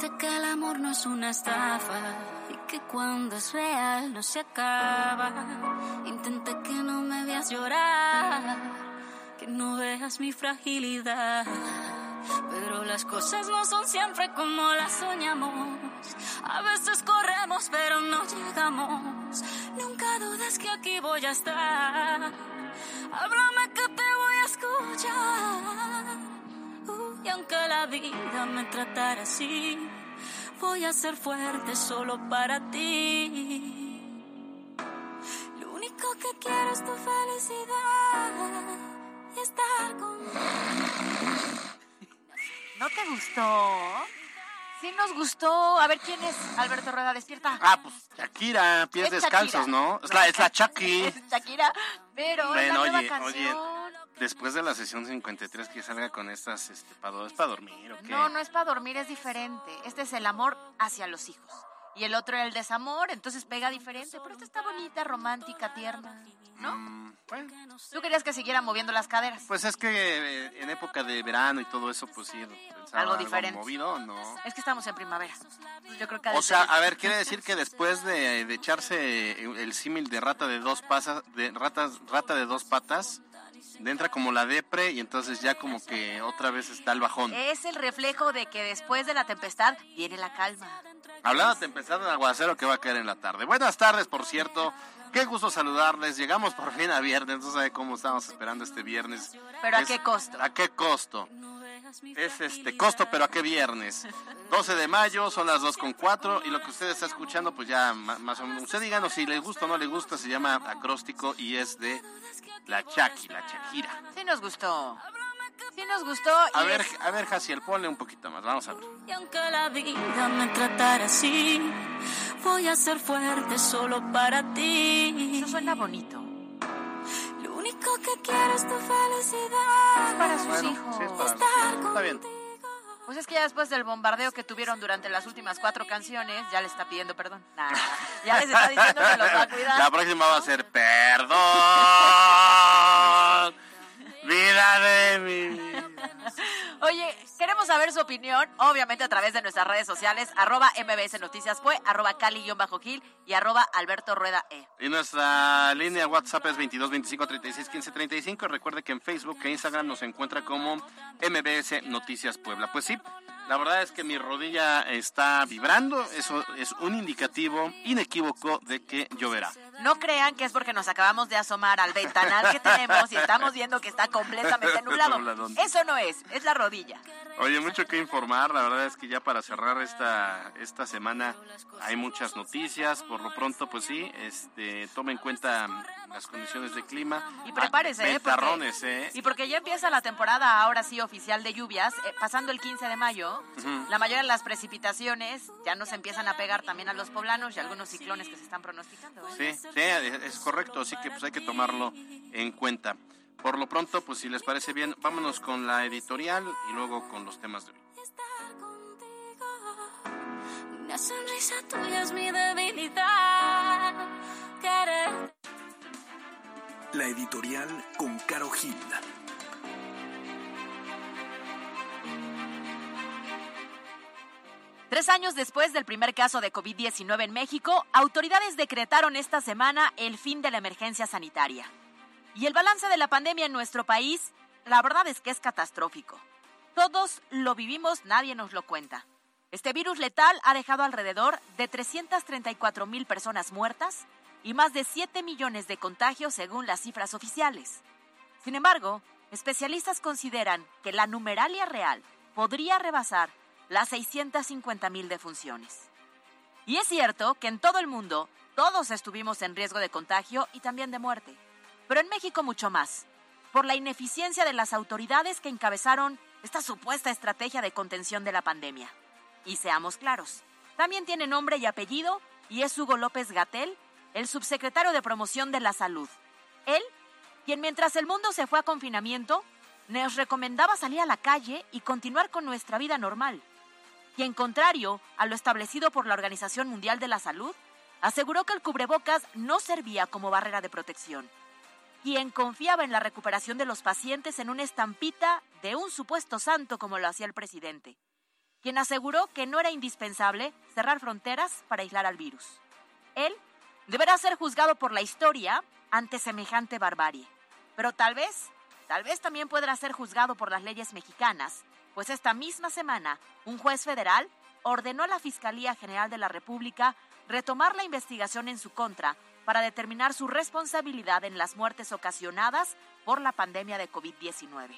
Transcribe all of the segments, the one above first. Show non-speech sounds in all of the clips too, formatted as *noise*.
Enseñaste que el amor no es una estafa y que cuando es real no se acaba. Intenté que no me veas llorar, que no veas mi fragilidad. Pero las cosas no son siempre como las soñamos. A veces corremos pero no llegamos. Nunca dudes que aquí voy a estar. Háblame que te voy a escuchar. Uh, y aunque la vida me tratara así, voy a ser fuerte solo para ti. Lo único que quiero es tu felicidad y estar contigo. ¿No te gustó? Sí nos gustó. A ver, ¿quién es Alberto Rueda? Despierta. Ah, pues Shakira, pies Es descalzos, Shakira. ¿no? Es la, es la *laughs* Chucky. Es Shakira, pero es Bueno, la nueva oye, canción. oye, después de la sesión 53 que salga con estas, este, para, ¿es para dormir o qué? No, no es para dormir, es diferente. Este es el amor hacia los hijos. Y el otro el desamor, entonces pega diferente. Pero esta está bonita, romántica, tierna, ¿no? Mm, bueno, Tú querías que siguiera moviendo las caderas. pues es que eh, en época de verano y todo eso, pues sí, pensaba Algo diferente. movido, ¿no? Es que estamos en primavera. Yo creo que O sea, a ver, quiere decir que después de, de echarse el símil de rata de dos pasas, de ratas, rata de dos patas, le entra como la depre y entonces ya como que otra vez está el bajón. es el reflejo de que después de la tempestad viene la calma. Hablando de tempestad de aguacero que va a caer en la tarde. Buenas tardes, por cierto. Qué gusto saludarles. Llegamos por fin a viernes. No sabe cómo estamos esperando este viernes. Pero ¿a qué costo? ¿A qué costo? Es este costo, pero ¿a qué viernes? 12 de mayo, son las 2 con 4 y lo que usted está escuchando, pues ya más o menos. Usted díganos si le gusta o no le gusta, se llama acróstico y es de la Chaki, la Shakira. Sí nos gustó. Sí nos gustó. A ver, es- a ver, Jaciel, ponle un poquito más, vamos a ver. Y aunque la vida me tratara así, voy a ser fuerte solo para ti. Eso suena bonito. Único que quiero es tu felicidad. Para sus Bueno, hijos. sí, es para- Estar está bien. Pues es que ya después del bombardeo que tuvieron durante las últimas cuatro canciones, ya le está pidiendo perdón. Nah, ya les está diciendo que los va a cuidar. La próxima va a ser perdón. *laughs* Vida de mi vida. Oye, queremos saber su opinión, obviamente a través de nuestras redes sociales, arroba MBS Noticias Fue, arroba Cali-Gil y arroba Alberto Rueda E. Y nuestra línea WhatsApp es 22 25 36 15 35. Recuerde que en Facebook e Instagram nos encuentra como MBS Noticias Puebla. Pues sí, la verdad es que mi rodilla está vibrando. Eso es un indicativo inequívoco de que lloverá. No crean que es porque nos acabamos de asomar al ventanal que tenemos y estamos viendo que está completamente *laughs* nublado. Eso no es, es la rodilla. Oye, mucho que informar. La verdad es que ya para cerrar esta, esta semana hay muchas noticias. Por lo pronto, pues sí, este, tome en cuenta las condiciones de clima. Y prepárese, Ah, ¿eh? Porque- ¿eh? Y porque ya empieza la temporada ahora sí oficial de lluvias, eh, pasando el 15 de mayo, la mayoría de las precipitaciones ya nos empiezan a pegar también a los poblanos y algunos ciclones que se están pronosticando. ¿eh? Sí, sí, es correcto, así que pues hay que tomarlo en cuenta. Por lo pronto, pues si les parece bien, vámonos con la editorial y luego con los temas de hoy. estar contigo. Una sonrisa tuya es mi debilidad. Querer La editorial con Caro Gil. Tres años después del primer caso de COVID-19 en México, autoridades decretaron esta semana el fin de la emergencia sanitaria. Y el balance de la pandemia en nuestro país, la verdad es que es catastrófico. Todos lo vivimos, nadie nos lo cuenta. Este virus letal ha dejado alrededor de 334 mil personas muertas, y más de 7 millones de contagios según las cifras oficiales. Sin embargo, especialistas consideran que la numeralia real podría rebasar las 650 mil defunciones. Y es cierto que en todo el mundo todos estuvimos en riesgo de contagio y también de muerte, pero en México mucho más, por la ineficiencia de las autoridades que encabezaron esta supuesta estrategia de contención de la pandemia. Y seamos claros, también tiene nombre y apellido y es Hugo López Gatel, el subsecretario de Promoción de la Salud. Él, quien mientras el mundo se fue a confinamiento, nos recomendaba salir a la calle y continuar con nuestra vida normal. Quien, contrario a lo establecido por la Organización Mundial de la Salud, aseguró que el cubrebocas no servía como barrera de protección. Quien confiaba en la recuperación de los pacientes en una estampita de un supuesto santo como lo hacía el presidente. Quien aseguró que no era indispensable cerrar fronteras para aislar al virus. Él deberá ser juzgado por la historia ante semejante barbarie. Pero tal vez, tal vez también podrá ser juzgado por las leyes mexicanas, pues esta misma semana un juez federal ordenó a la Fiscalía General de la República retomar la investigación en su contra para determinar su responsabilidad en las muertes ocasionadas por la pandemia de COVID-19.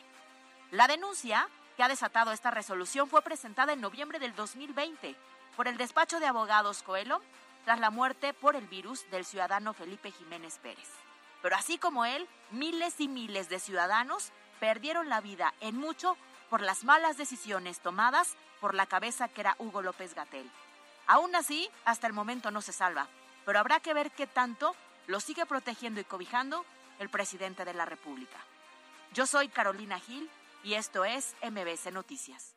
La denuncia que ha desatado esta resolución fue presentada en noviembre del 2020 por el despacho de abogados Coelho tras la muerte por el virus del ciudadano Felipe Jiménez Pérez. Pero así como él, miles y miles de ciudadanos perdieron la vida en mucho por las malas decisiones tomadas por la cabeza que era Hugo López Gatel. Aún así, hasta el momento no se salva, pero habrá que ver qué tanto lo sigue protegiendo y cobijando el presidente de la República. Yo soy Carolina Gil y esto es MBC Noticias.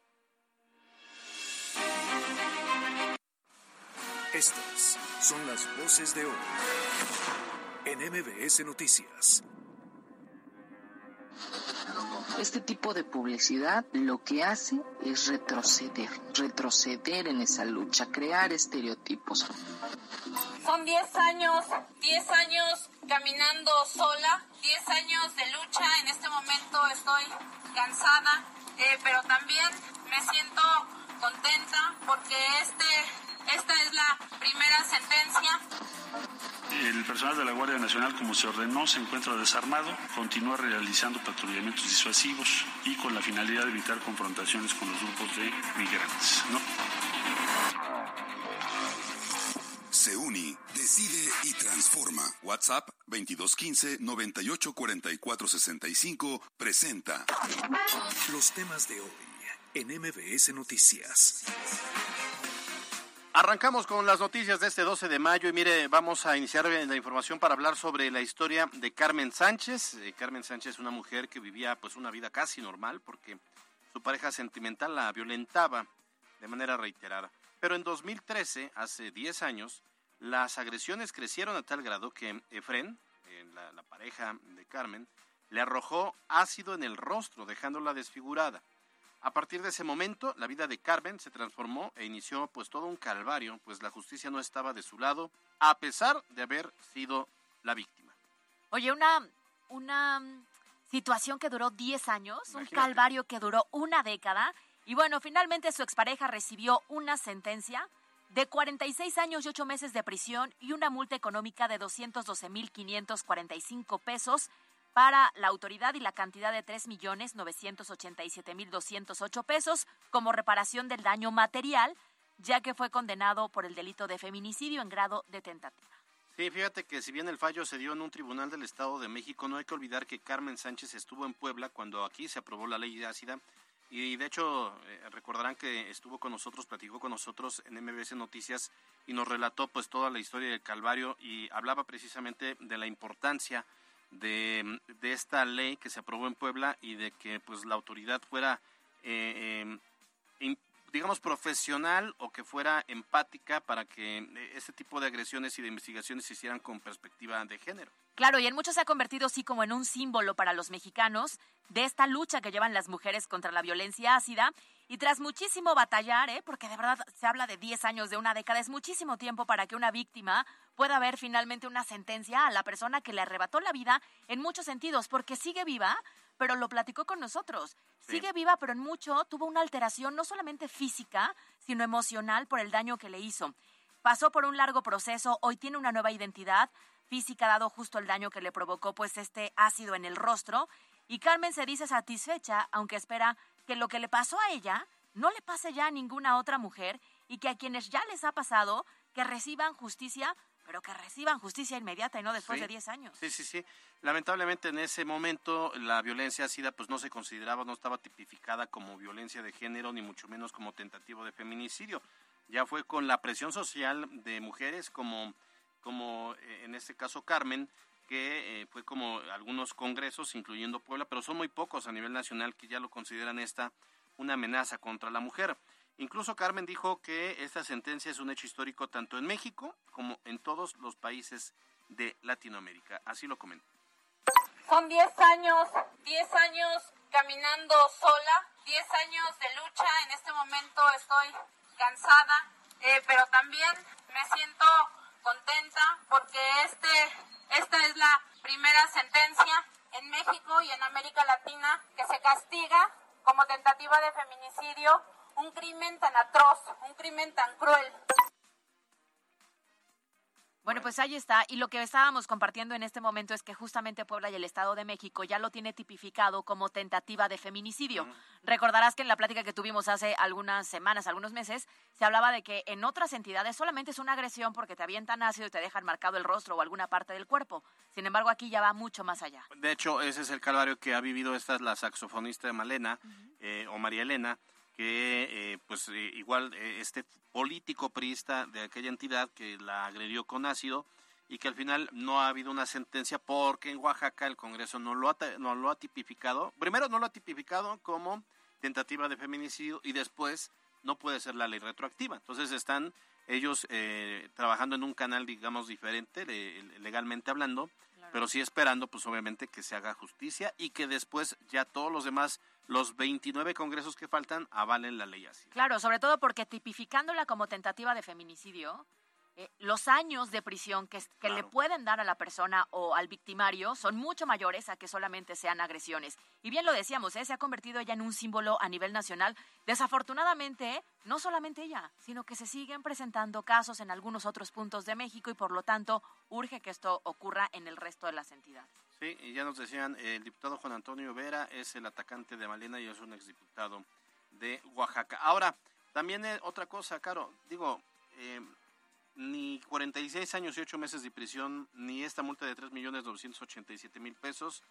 Estas son las voces de hoy en MBS Noticias. Este tipo de publicidad lo que hace es retroceder, retroceder en esa lucha, crear estereotipos. Son 10 años, 10 años caminando sola, 10 años de lucha. En este momento estoy cansada, eh, pero también me siento contenta porque este, esta es la primera sentencia. El personal de la Guardia Nacional, como se ordenó, se encuentra desarmado, continúa realizando patrullamientos disuasivos y con la finalidad de evitar confrontaciones con los grupos de migrantes. Se decide y transforma. WhatsApp 2215 984465 presenta los temas de hoy en MBS Noticias. Arrancamos con las noticias de este 12 de mayo y mire, vamos a iniciar la información para hablar sobre la historia de Carmen Sánchez. Eh, Carmen Sánchez es una mujer que vivía pues una vida casi normal porque su pareja sentimental la violentaba de manera reiterada. Pero en 2013, hace 10 años, las agresiones crecieron a tal grado que Efren, eh, la pareja de Carmen, le arrojó ácido en el rostro, dejándola desfigurada. A partir de ese momento, la vida de Carmen se transformó e inició pues todo un calvario, pues la justicia no estaba de su lado, a pesar de haber sido la víctima. Oye, una, una mm, situación que duró 10 años, un calvario que duró una década, y bueno, finalmente su expareja recibió una sentencia de 46 años y 8 meses de prisión y una multa económica de 212.545 pesos para la autoridad y la cantidad de 3.987.208 pesos como reparación del daño material, ya que fue condenado por el delito de feminicidio en grado de tentativa. Sí, fíjate que si bien el fallo se dio en un tribunal del Estado de México, no hay que olvidar que Carmen Sánchez estuvo en Puebla cuando aquí se aprobó la ley de ácida y de hecho eh, recordarán que estuvo con nosotros, platicó con nosotros en MBS Noticias y nos relató pues toda la historia del Calvario y hablaba precisamente de la importancia de, de, esta ley que se aprobó en Puebla y de que pues la autoridad fuera eh, em, digamos profesional o que fuera empática para que este tipo de agresiones y de investigaciones se hicieran con perspectiva de género. Claro, y en muchos se ha convertido así como en un símbolo para los mexicanos de esta lucha que llevan las mujeres contra la violencia ácida y tras muchísimo batallar, ¿eh? porque de verdad se habla de 10 años, de una década, es muchísimo tiempo para que una víctima pueda ver finalmente una sentencia a la persona que le arrebató la vida en muchos sentidos, porque sigue viva, pero lo platicó con nosotros. Sigue viva, pero en mucho tuvo una alteración no solamente física, sino emocional por el daño que le hizo. Pasó por un largo proceso, hoy tiene una nueva identidad, física dado justo el daño que le provocó pues este ácido en el rostro y Carmen se dice satisfecha aunque espera que lo que le pasó a ella no le pase ya a ninguna otra mujer y que a quienes ya les ha pasado que reciban justicia pero que reciban justicia inmediata y no después de 10 años. Sí, sí, sí. Lamentablemente en ese momento la violencia SIDA pues no se consideraba, no estaba tipificada como violencia de género ni mucho menos como tentativo de feminicidio. Ya fue con la presión social de mujeres como, como eh, en este caso Carmen, que eh, fue como algunos congresos, incluyendo Puebla, pero son muy pocos a nivel nacional que ya lo consideran esta una amenaza contra la mujer. Incluso Carmen dijo que esta sentencia es un hecho histórico tanto en México como en todos los países de Latinoamérica. Así lo comenta. Son 10 años, 10 años caminando sola, 10 años de lucha. En este momento estoy cansada, eh, pero también me siento contenta porque este, sentencia en México y en América Latina que se castiga como tentativa de feminicidio un crimen tan atroz, un crimen tan cruel. Bueno, pues ahí está. Y lo que estábamos compartiendo en este momento es que justamente Puebla y el Estado de México ya lo tiene tipificado como tentativa de feminicidio. Recordarás que en la plática que tuvimos hace algunas semanas, algunos meses, se hablaba de que en otras entidades solamente es una agresión porque te avientan ácido y te dejan marcado el rostro o alguna parte del cuerpo. Sin embargo, aquí ya va mucho más allá. De hecho, ese es el calvario que ha vivido esta la saxofonista de Malena eh, o María Elena que eh, pues eh, igual eh, este político priista de aquella entidad que la agredió con ácido y que al final no ha habido una sentencia porque en Oaxaca el Congreso no lo ha, no lo ha tipificado, primero no lo ha tipificado como tentativa de feminicidio y después no puede ser la ley retroactiva. Entonces están ellos trabajando en un canal, digamos, diferente, legalmente hablando, pero sí esperando, pues obviamente, que se haga justicia y que después ya todos los demás los 29 congresos que faltan avalen la ley así. Claro, sobre todo porque tipificándola como tentativa de feminicidio, eh, los años de prisión que, que le pueden dar a la persona o al victimario son mucho mayores a que solamente sean agresiones. Y bien lo decíamos, ¿eh? se ha convertido ella en un símbolo a nivel nacional. Desafortunadamente, no solamente ella, sino que se siguen presentando casos en algunos otros puntos de México y por lo tanto urge que esto ocurra en el resto de las entidades. Sí, y ya nos decían, el diputado Juan Antonio Vera es el atacante de Malena y es un exdiputado de Oaxaca. Ahora, también eh, otra cosa, Caro, digo, eh, ni 46 años y 8 meses de prisión, ni esta multa de 3 millones 987 mil pesos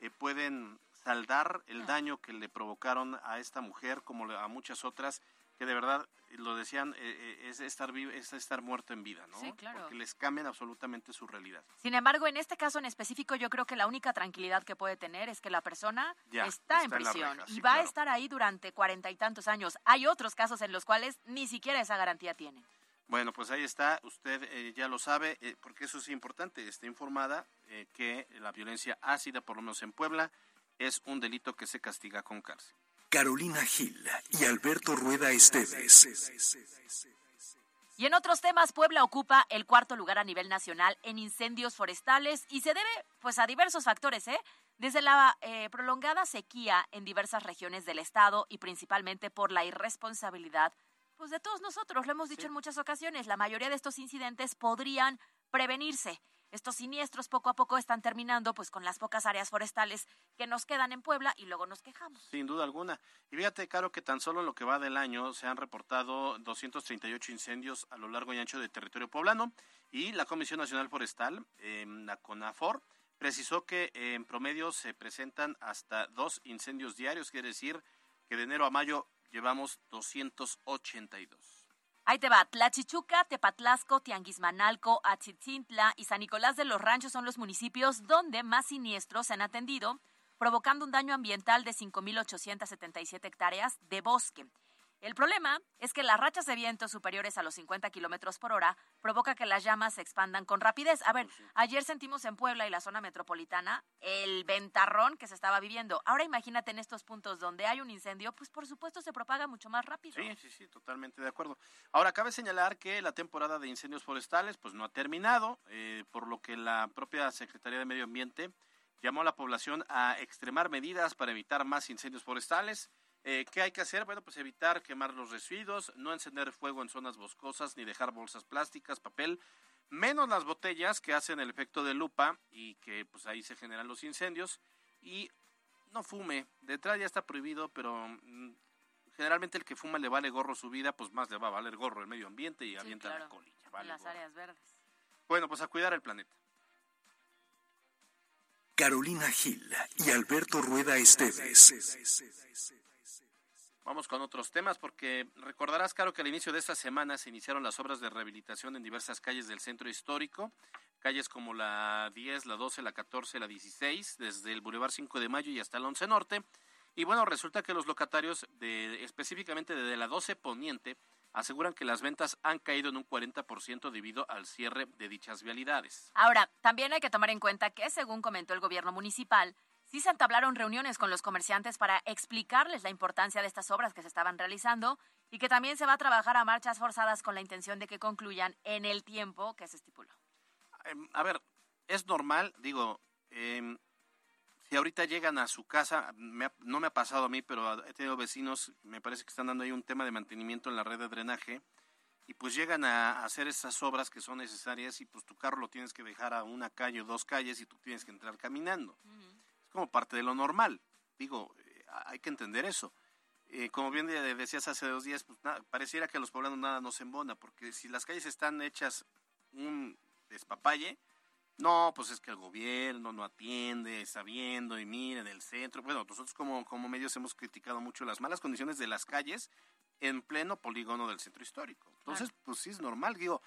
eh, pueden saldar el daño que le provocaron a esta mujer, como a muchas otras, que de verdad lo decían, eh, eh, es estar vivo, es estar muerto en vida, ¿no? Sí, claro. Porque les cambian absolutamente su realidad. Sin embargo, en este caso en específico, yo creo que la única tranquilidad que puede tener es que la persona está, en prisión y va a estar ahí durante cuarenta y tantos años. Hay otros casos en los cuales ni siquiera esa garantía tienen. Bueno, pues ahí está, usted eh, ya lo sabe, porque eso es importante, está informada que la violencia ácida, por lo menos en Puebla, es un delito que se castiga con cárcel. Carolina Gil y Alberto Rueda Esteves. Y en otros temas, Puebla ocupa el cuarto lugar a nivel nacional en incendios forestales y se debe pues a diversos factores, ¿eh? Desde la eh, prolongada sequía en diversas regiones del estado y principalmente por la irresponsabilidad pues de todos nosotros, lo hemos dicho en muchas ocasiones, la mayoría de estos incidentes podrían prevenirse estos siniestros poco a poco están terminando pues con las pocas áreas forestales que nos quedan en Puebla y luego nos quejamos. Sin duda alguna. Y fíjate, Caro, que tan solo en lo que va del año se han reportado 238 incendios a lo largo y ancho del territorio poblano y la Comisión Nacional Forestal, la CONAFOR, precisó que en promedio se presentan hasta dos incendios diarios, quiere decir que de enero a mayo llevamos 282. Ahí te va, Tlachichuca, Tepatlasco, Tianguismanalco, Achitzintla y San Nicolás de los Ranchos son los municipios donde más siniestros se han atendido, provocando un daño ambiental de 5.877 hectáreas de bosque. El problema es que las rachas de viento superiores a los 50 kilómetros por hora provoca que las llamas se expandan con rapidez. A ver, ayer sentimos en Puebla y la zona metropolitana el ventarrón que se estaba viviendo. Ahora imagínate en estos puntos donde hay un incendio, pues por supuesto se propaga mucho más rápido. Sí, sí, sí, totalmente de acuerdo. Ahora, cabe señalar que la temporada de incendios forestales pues no ha terminado, eh, por lo que la propia Secretaría de Medio Ambiente llamó a la población a extremar medidas para evitar más incendios forestales eh, ¿Qué hay que hacer? Bueno, pues evitar quemar los residuos, no encender fuego en zonas boscosas ni dejar bolsas plásticas, papel, menos las botellas que hacen el efecto de lupa y que pues ahí se generan los incendios y no fume. Detrás ya está prohibido, pero mm, generalmente el que fuma le vale gorro su vida, pues más le va a valer gorro el medio ambiente y avienta la colilla. las áreas verdes. Bueno, pues a cuidar el planeta. Carolina Gil y Alberto Rueda Esteves. Vamos con otros temas porque recordarás, Caro, que al inicio de esta semana se iniciaron las obras de rehabilitación en diversas calles del centro histórico, calles como la 10, la 12, la 14, la 16, desde el Boulevard 5 de Mayo y hasta el 11 Norte. Y bueno, resulta que los locatarios de específicamente de la 12 Poniente aseguran que las ventas han caído en un 40% debido al cierre de dichas vialidades. Ahora, también hay que tomar en cuenta que, según comentó el gobierno municipal, sí se entablaron reuniones con los comerciantes para explicarles la importancia de estas obras que se estaban realizando y que también se va a trabajar a marchas forzadas con la intención de que concluyan en el tiempo que se estipuló. Em, a ver, es normal, digo, eh, si ahorita llegan a su casa, no me ha pasado a mí, pero he tenido vecinos, me parece que están dando ahí un tema de mantenimiento en la red de drenaje, y pues llegan a hacer esas obras que son necesarias y pues tu carro lo tienes que dejar a una calle o dos calles y tú tienes que entrar caminando. Como parte de lo normal. Digo, eh, hay que entender eso. Eh, como bien decías hace dos días, pues pareciera que a los poblanos nada nos embona, porque si las calles están hechas un despapalle, no, pues es que el gobierno no atiende, está viendo y miren el centro. Bueno, nosotros como, como medios hemos criticado mucho las malas condiciones de las calles en pleno polígono del centro histórico. Entonces, pues sí es normal. Digo,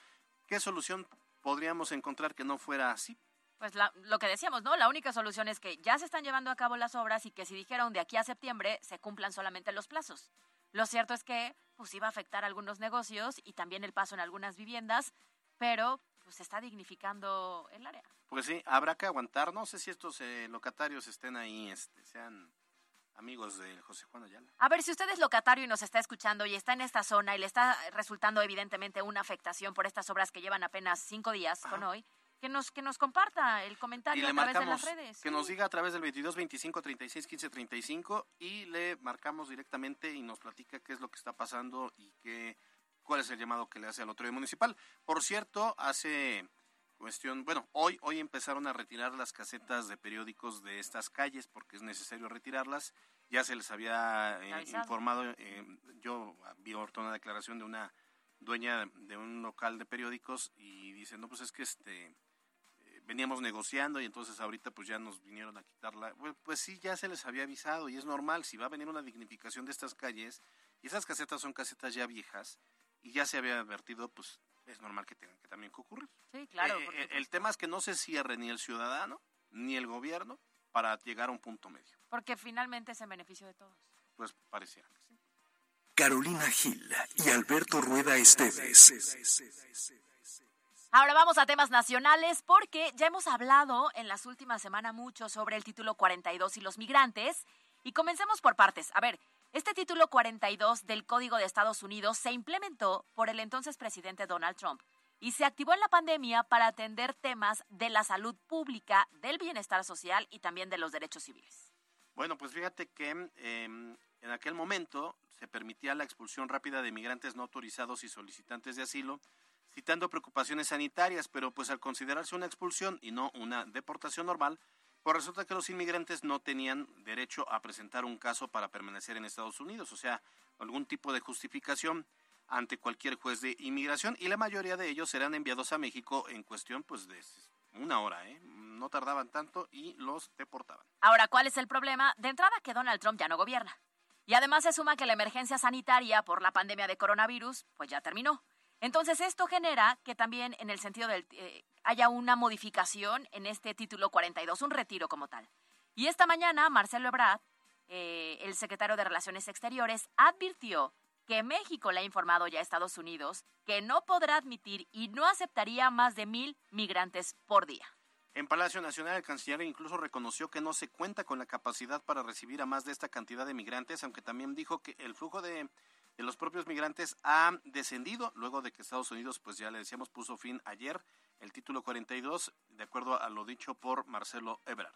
¿qué solución podríamos encontrar que no fuera así? Pues lo que decíamos, ¿no? La única solución es que ya se están llevando a cabo las obras y que si dijeron de aquí a septiembre se cumplan solamente los plazos. Lo cierto es que pues iba a afectar a algunos negocios y también el paso en algunas viviendas, pero pues está dignificando el área. Pues sí, habrá que aguantar. No sé si estos eh, locatarios estén ahí, este, sean amigos de José Juan Ayala. A ver, si usted es locatario y nos está escuchando y está en esta zona y le está resultando evidentemente una afectación por estas obras que llevan apenas cinco días con hoy, que nos, que nos comparta el comentario a través de las redes. Que nos diga a través del 22 25 36 15 35 y le marcamos directamente y nos platica qué es lo que está pasando y qué cuál es el llamado que le hace al otro municipal. Por cierto, hace cuestión, bueno, hoy, hoy empezaron a retirar las casetas de periódicos de estas calles porque es necesario retirarlas. Ya se les había eh, informado, eh, yo vi ahorita una declaración de una dueña de un local de periódicos y dice, no, pues es que este veníamos negociando y entonces ahorita pues ya nos vinieron a quitarla. pues sí, ya se les había avisado y es normal, si va a venir una dignificación de estas calles, y esas casetas son casetas ya viejas, y ya se había advertido, pues es normal que tengan que también ocurrir. Sí, claro. Eh, eh, el tema es que no se cierre ni el ciudadano ni el gobierno para llegar a un punto medio. Porque finalmente es en beneficio de todos. Pues pareciera que sí. Carolina Gil y Alberto Rueda Esteves. Ahora vamos a temas nacionales porque ya hemos hablado en las últimas semanas mucho sobre el título 42 y los migrantes. Y comencemos por partes. A ver, este título 42 del Código de Estados Unidos se implementó por el entonces presidente Donald Trump y se activó en la pandemia para atender temas de la salud pública, del bienestar social y también de los derechos civiles. Bueno, pues fíjate que em, en aquel momento se permitía la expulsión rápida de migrantes no autorizados y solicitantes de asilo, citando preocupaciones sanitarias, pero pues al considerarse una expulsión y no una deportación normal, pues resulta que los inmigrantes no tenían derecho a presentar un caso para permanecer en Estados Unidos, o sea, algún tipo de justificación ante cualquier juez de inmigración y la mayoría de ellos serán enviados a México en cuestión pues de una hora, ¿eh? No tardaban tanto y los deportaban. Ahora, ¿cuál es el problema? De entrada que Donald Trump ya no gobierna. Y además se suma que la emergencia sanitaria por la pandemia de coronavirus pues ya terminó. Entonces esto genera que también en el sentido del eh, haya una modificación en este título 42, un retiro como tal. Y esta mañana Marcelo Ebrard, eh, el secretario de Relaciones Exteriores, advirtió que México le ha informado ya a Estados Unidos que no podrá admitir y no aceptaría más de mil migrantes por día. En Palacio Nacional, el canciller incluso reconoció que no se cuenta con la capacidad para recibir a más de esta cantidad de migrantes, aunque también dijo que el flujo de de los propios migrantes ha descendido luego de que Estados Unidos, pues ya le decíamos, puso fin ayer el título 42, de acuerdo a lo dicho por Marcelo Ebrard.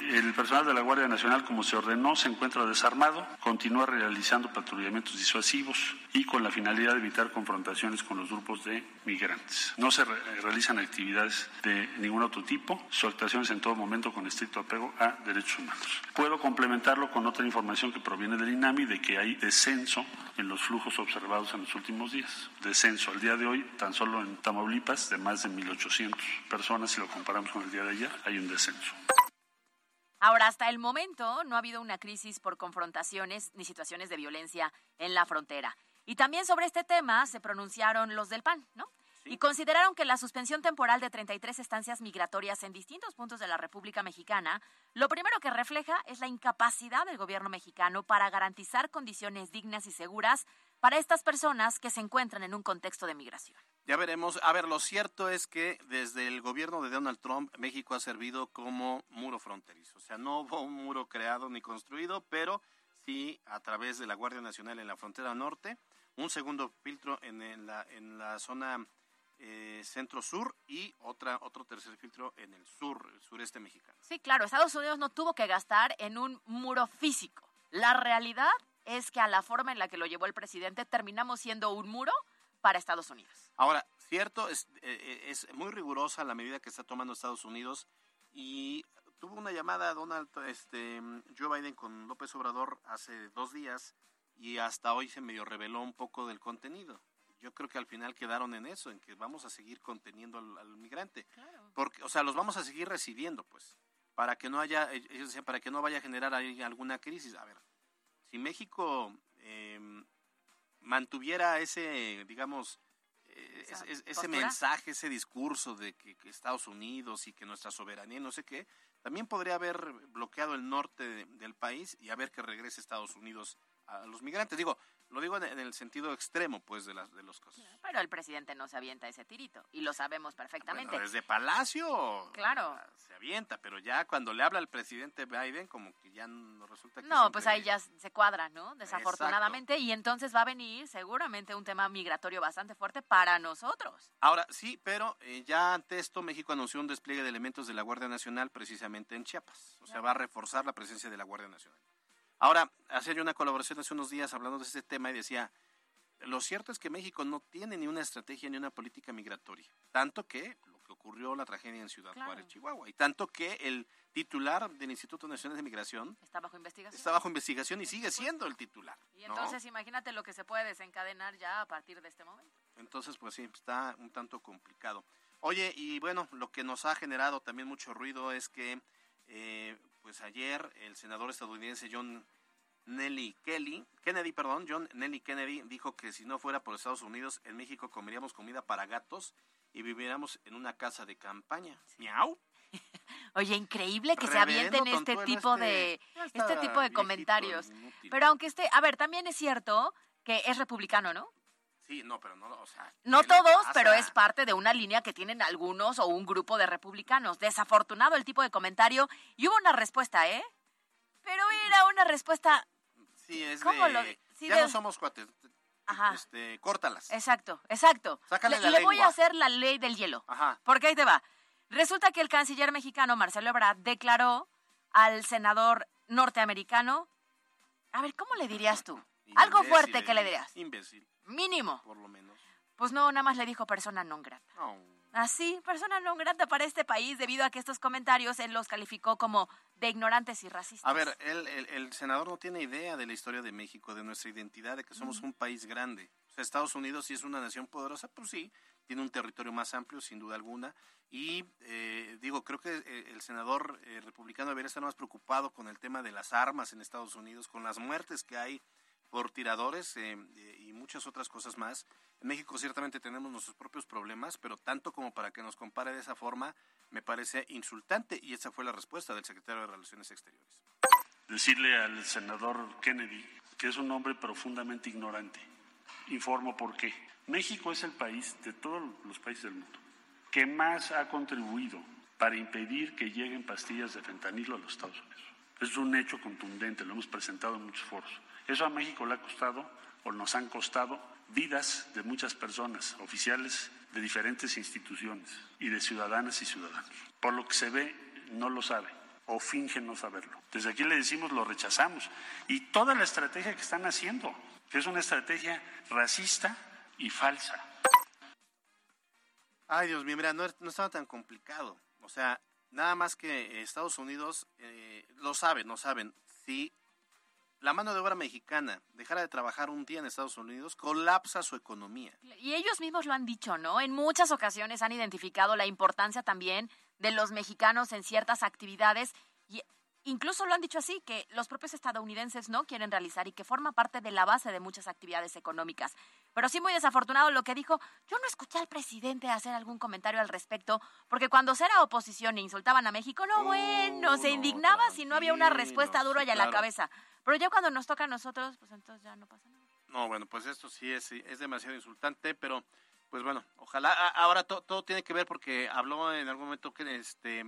El personal de la Guardia Nacional, como se ordenó, se encuentra desarmado, continúa realizando patrullamientos disuasivos y con la finalidad de evitar confrontaciones con los grupos de migrantes. No se realizan actividades de ningún otro tipo, su actuación es en todo momento con estricto apego a derechos humanos. Puedo complementarlo con otra información que proviene del INAMI de que hay descenso en los flujos observados en los últimos días. Descenso al día de hoy, tan solo en Tamaulipas, de más de 1.800 personas, si lo comparamos con el día de ayer, hay un descenso. Ahora, hasta el momento no ha habido una crisis por confrontaciones ni situaciones de violencia en la frontera. Y también sobre este tema se pronunciaron los del PAN, ¿no? Y consideraron que la suspensión temporal de 33 estancias migratorias en distintos puntos de la República Mexicana, lo primero que refleja es la incapacidad del gobierno mexicano para garantizar condiciones dignas y seguras para estas personas que se encuentran en un contexto de migración. Ya veremos. A ver, lo cierto es que desde el gobierno de Donald Trump, México ha servido como muro fronterizo. O sea, no hubo un muro creado ni construido, pero sí a través de la Guardia Nacional en la frontera norte, un segundo filtro en, la, en la zona eh, centro-sur y otra, otro tercer filtro en el sur, el sureste mexicano. Sí, claro, Estados Unidos no tuvo que gastar en un muro físico. La realidad es que a la forma en la que lo llevó el presidente terminamos siendo un muro para Estados Unidos. Ahora, cierto, es, eh, eh, es muy rigurosa la medida que está tomando Estados Unidos y tuvo una llamada Donald este, Joe Biden con López Obrador hace dos días y hasta hoy se medio reveló un poco del contenido. Yo creo que al final quedaron en eso, en que vamos a seguir conteniendo al, migrante. Porque, o sea, los vamos a seguir recibiendo, pues, para que no haya, ellos para que no vaya a generar ahí alguna crisis. A ver, si México eh, mantuviera ese, digamos, eh, ese mensaje, ese discurso de que, Estados Unidos y que nuestra soberanía, no sé qué, también podría haber bloqueado el norte del país y haber que regrese Estados Unidos a los migrantes. Digo, lo digo en, el sentido extremo, pues, de las de los cosas. Pero el presidente no se avienta ese tirito y lo sabemos perfectamente. Bueno, desde Palacio claro. Avienta, pero ya cuando le habla al presidente Biden, como que ya no resulta que... No, pues ahí ya se cuadra, ¿no? Desafortunadamente. Y entonces va a venir seguramente un tema migratorio bastante fuerte para nosotros. Ahora, sí, pero eh, ya ante esto México anunció un despliegue de elementos de la Guardia Nacional precisamente en Chiapas. O sea, va a reforzar la presencia de la Guardia Nacional. Ahora, hacía yo una colaboración hace unos días hablando de este tema y decía, lo cierto es que México no tiene ni una estrategia ni una política migratoria, tanto que que ocurrió la tragedia en Ciudad Juárez, Chihuahua, y tanto que el titular del Instituto Nacional de Migración está bajo investigación. Está bajo investigación y sigue siendo el titular. Y entonces imagínate lo que se puede desencadenar ya a partir de este momento. Entonces, pues sí, está un tanto complicado. Oye, y bueno, lo que nos ha generado también mucho ruido es que eh, pues ayer el senador estadounidense John Nelly Kelly, Kennedy, perdón, John Nelly Kennedy dijo que si no fuera por Estados Unidos, en México comeríamos comida para gatos y viviéramos en una casa de campaña. Miau. *laughs* Oye, increíble que se avienten este tipo de este tipo de comentarios. Pero aunque esté, a ver, también es cierto que es republicano, ¿no? Sí, no, pero no, o sea. No todos, pero es parte de una línea que tienen algunos o un grupo de republicanos. Desafortunado el tipo de comentario. Y hubo una respuesta, ¿eh? Pero era una respuesta. Sí, es de. ya no somos cuates. Ajá. Este, córtalas. Exacto, exacto. Sácale le, le voy a hacer la ley del hielo. Ajá. Porque ahí te va. Resulta que el canciller mexicano Marcelo Ebrard declaró al senador norteamericno. A ver, ¿cómo le dirías tú? Algo fuerte que le dirías. Imbécil. Mínimo. Por lo menos. Pues no, nada más le dijo persona non grata. Así, persona non grata para este país debido a que estos comentarios él los calificó como de ignorantes y racistas. A ver, el, el, senador no tiene idea de la historia de México, de nuestra identidad, de que somos un país grande. O sea, Estados Unidos sí es una nación poderosa, pues sí, tiene un territorio más amplio, sin duda alguna. Y eh, digo, creo que eh, el senador eh, republicano debería estar más preocupado con el tema de las armas en Estados Unidos, con las muertes que hay por tiradores eh, y muchas otras cosas más. En México ciertamente tenemos nuestros propios problemas, pero tanto como para que nos compare de esa forma me parece insultante y esa fue la respuesta del secretario de Relaciones Exteriores. Decirle al senador Kennedy que es un hombre profundamente ignorante. Informo por qué. México es el país de todos los países del mundo que más ha contribuido para impedir que lleguen pastillas de fentanilo a los Estados Unidos. Es un hecho contundente, lo hemos presentado en muchos foros. Eso a México le ha costado o nos han costado vidas de muchas personas, oficiales de diferentes instituciones y de ciudadanas y ciudadanos. Por lo que se ve, no lo sabe. o fingen no saberlo. Desde aquí le decimos lo rechazamos. Y toda la estrategia que están haciendo, que es una estrategia racista y falsa. Ay, Dios mío, mira, no, estaba tan complicado. O sea, nada más que Estados Unidos eh, lo saben, no saben. Si la mano de obra mexicana dejara de trabajar un día en Estados Unidos, colapsa su economía. Y ellos mismos lo han dicho, ¿no? En muchas ocasiones han identificado la importancia también de los mexicanos en ciertas actividades y incluso lo han dicho así, que los propios estadounidenses no quieren realizar y que forma parte de la base de muchas actividades económicas. Pero sí muy desafortunado lo que dijo, yo no escuché al presidente hacer algún comentario al respecto, porque cuando era oposición e insultaban a México, no, bueno, se indignaba si no había una respuesta dura y a la cabeza. Pero ya cuando nos toca a nosotros, pues entonces ya no pasa nada. No, bueno, pues esto sí es, es demasiado insultante, pero pues bueno, ojalá. Ahora todo tiene que ver porque habló en algún momento que este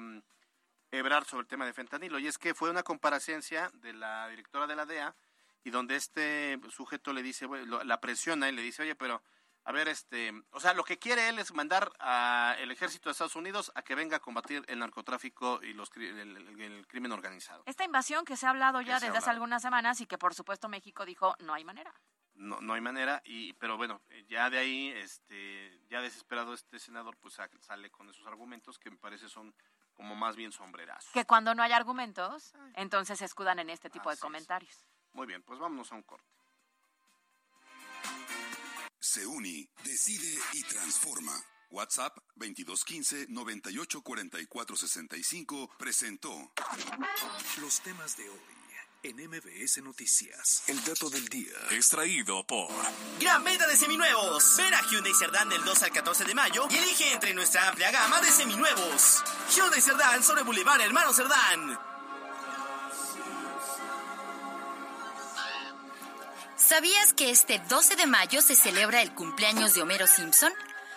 Ebrar sobre el tema de fentanilo y es que fue una comparecencia de la directora de la DEA y donde este sujeto le dice, la presiona y le dice, oye, pero a ver, este, o sea, lo que quiere él es mandar al ejército de Estados Unidos a que venga a combatir el narcotráfico y los, el, crimen organizado. Esta invasión que se ha hablado ya desde hace algunas semanas y que por supuesto México dijo, no hay manera. No, no hay manera, y, pero bueno, ya de ahí, este, ya desesperado este senador, pues sale con esos argumentos que me parece son como más bien sombrerazos. Que cuando no hay argumentos, entonces se escudan en este tipo de comentarios. Muy bien, pues vámonos a un corte. Se une, decide y transforma. WhatsApp 2215 984465 presentó los temas de hoy en MBS Noticias. El dato del día. Extraído por Gran venta de seminuevos. Ven a Hyundai Cerdán del 2 al 14 de mayo y elige entre nuestra amplia gama de seminuevos. Hyundai Cerdán sobre Boulevard Hermano Cerdán. ¿Sabías que este 12 de mayo se celebra el cumpleaños de Homero Simpson?